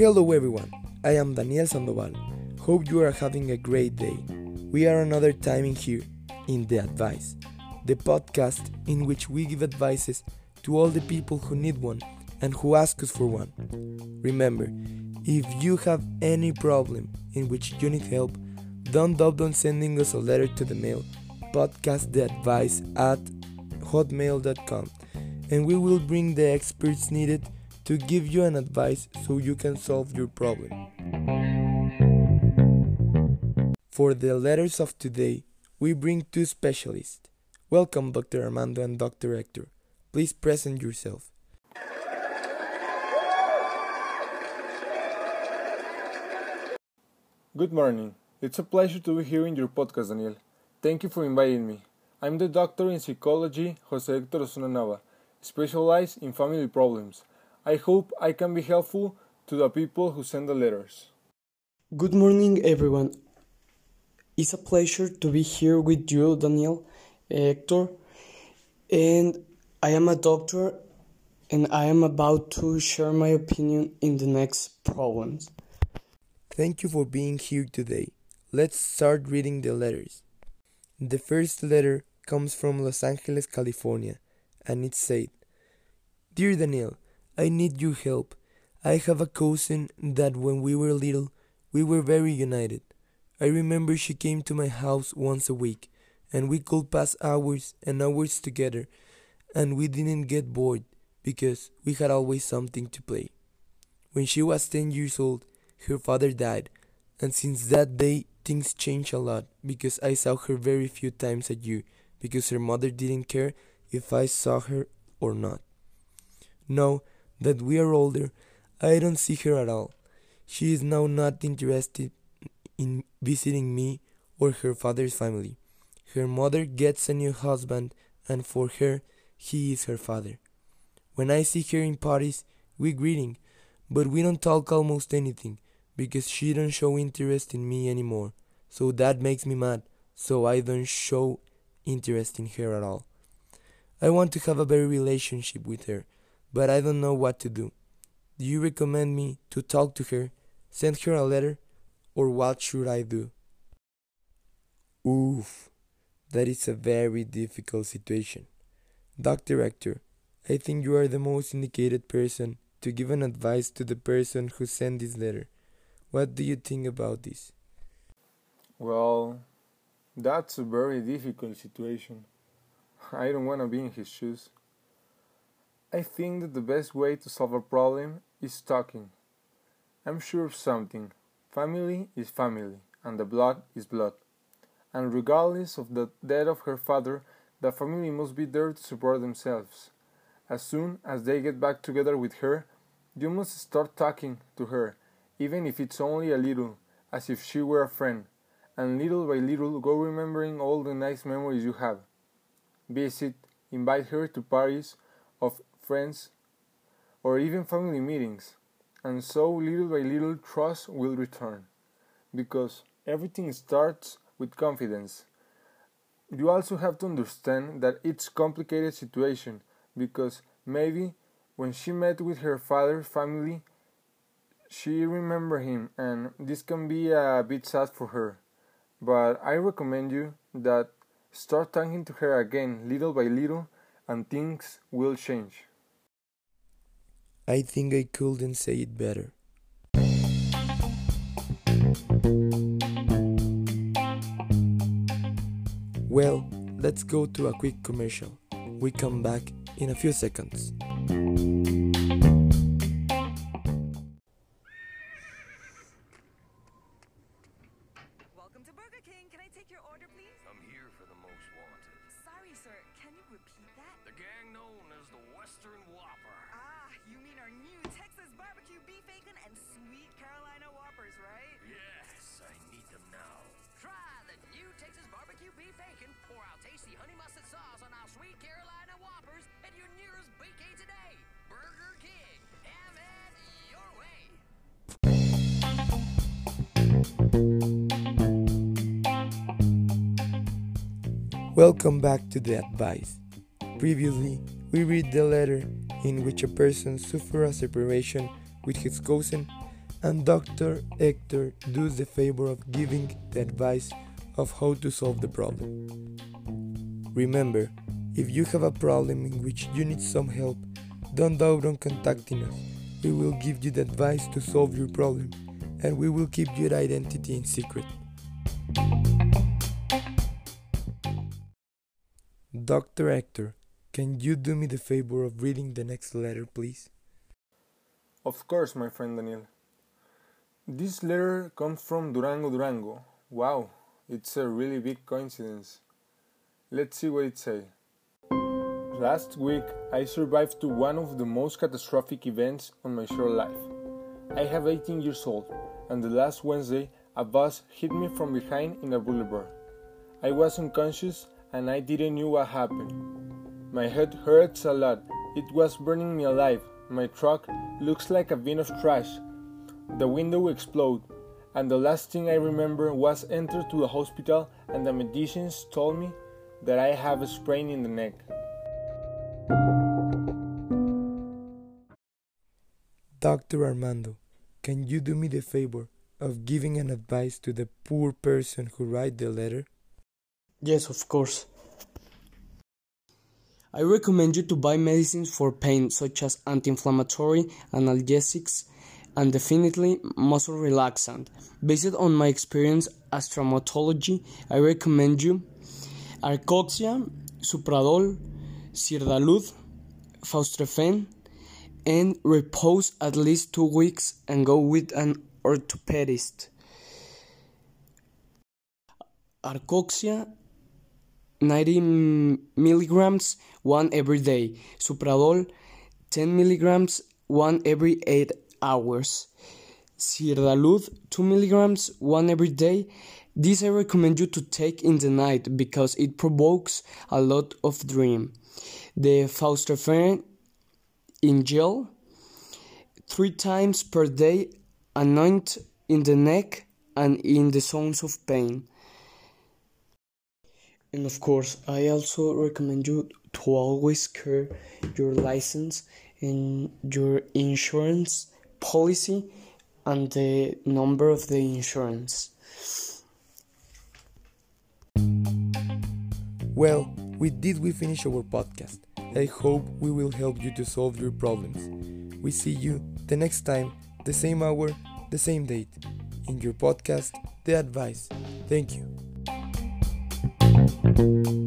Hello everyone, I am Daniel Sandoval. Hope you are having a great day. We are another time in here, in The Advice, the podcast in which we give advices to all the people who need one and who ask us for one. Remember, if you have any problem in which you need help, don't doubt on sending us a letter to the mail podcasttheadvice at hotmail.com and we will bring the experts needed to give you an advice so you can solve your problem. For the letters of today, we bring two specialists. Welcome, Dr. Armando and Dr. Hector. Please present yourself. Good morning. It's a pleasure to be here in your podcast, Daniel. Thank you for inviting me. I'm the doctor in psychology, Jose Hector Osuna Nava, specialized in family problems. I hope I can be helpful to the people who send the letters. Good morning, everyone. It's a pleasure to be here with you, Daniel, eh, Hector, and I am a doctor and I am about to share my opinion in the next problems. Thank you for being here today. Let's start reading the letters. The first letter comes from Los Angeles, California, and it said, Dear Daniel, I need your help. I have a cousin that when we were little, we were very united. I remember she came to my house once a week, and we could pass hours and hours together, and we didn't get bored because we had always something to play. When she was 10 years old, her father died, and since that day, things changed a lot because I saw her very few times a year because her mother didn't care if I saw her or not. Now that we are older, I don't see her at all. She is now not interested in visiting me or her father's family. Her mother gets a new husband, and for her, he is her father. When I see her in parties, we greeting, but we don't talk almost anything because she don't show interest in me anymore. So that makes me mad. So I don't show interest in her at all. I want to have a better relationship with her, but I don't know what to do. Do you recommend me to talk to her, send her a letter, or what should I do? Oof, that is a very difficult situation. Dr. Hector, I think you are the most indicated person to give an advice to the person who sent this letter. What do you think about this? Well, that's a very difficult situation. I don't want to be in his shoes. I think that the best way to solve a problem is talking. I'm sure of something family is family, and the blood is blood. And regardless of the death of her father, the family must be there to support themselves. As soon as they get back together with her, you must start talking to her, even if it's only a little, as if she were a friend, and little by little go remembering all the nice memories you have. Visit, invite her to parties of friends, or even family meetings, and so little by little trust will return, because everything starts with confidence. You also have to understand that it's a complicated situation because maybe when she met with her father's family, she remembered him, and this can be a bit sad for her. But I recommend you that start talking to her again little by little, and things will change. I think I couldn't say it better. Well, let's go to a quick commercial. We come back in a few seconds. Western Whopper. Ah, you mean our new Texas barbecue beef bacon and sweet Carolina Whoppers, right? Yes, I need them now. Try the new Texas barbecue beef bacon or our tasty honey mustard sauce on our sweet Carolina Whoppers at your nearest BK today. Burger King. Have it your way. Welcome back to the advice. Previously, we read the letter in which a person suffers a separation with his cousin, and Dr. Hector does the favor of giving the advice of how to solve the problem. Remember, if you have a problem in which you need some help, don't doubt on contacting us. We will give you the advice to solve your problem, and we will keep your identity in secret. Dr. Hector, can you do me the favor of reading the next letter, please? Of course, my friend Daniel. This letter comes from Durango, Durango. Wow, it's a really big coincidence. Let's see what it says. Last week, I survived to one of the most catastrophic events on my short life. I have 18 years old, and the last Wednesday, a bus hit me from behind in a boulevard. I was unconscious and I didn't know what happened. My head hurts a lot. It was burning me alive. My truck looks like a bin of trash. The window exploded, and the last thing I remember was enter to the hospital and the medicines told me that I have a sprain in the neck. Dr. Armando, can you do me the favor of giving an advice to the poor person who write the letter? Yes, of course. I recommend you to buy medicines for pain such as anti-inflammatory, analgesics, and definitely muscle relaxant. Based on my experience as traumatology, I recommend you Arcoxia, Supradol, Sirdalud, Faustrefen, and repose at least two weeks and go with an orthopedist. Arcoxia 90 milligrams one every day. Supradol 10 milligrams one every 8 hours. Sirdalud 2 milligrams one every day. This I recommend you to take in the night because it provokes a lot of dream. The Faustrefen in gel three times per day anoint in the neck and in the zones of pain. And of course, I also recommend you to always care your license and your insurance policy and the number of the insurance. Well, with this we finish our podcast. I hope we will help you to solve your problems. We see you the next time, the same hour, the same date, in your podcast, The Advice. Thank you.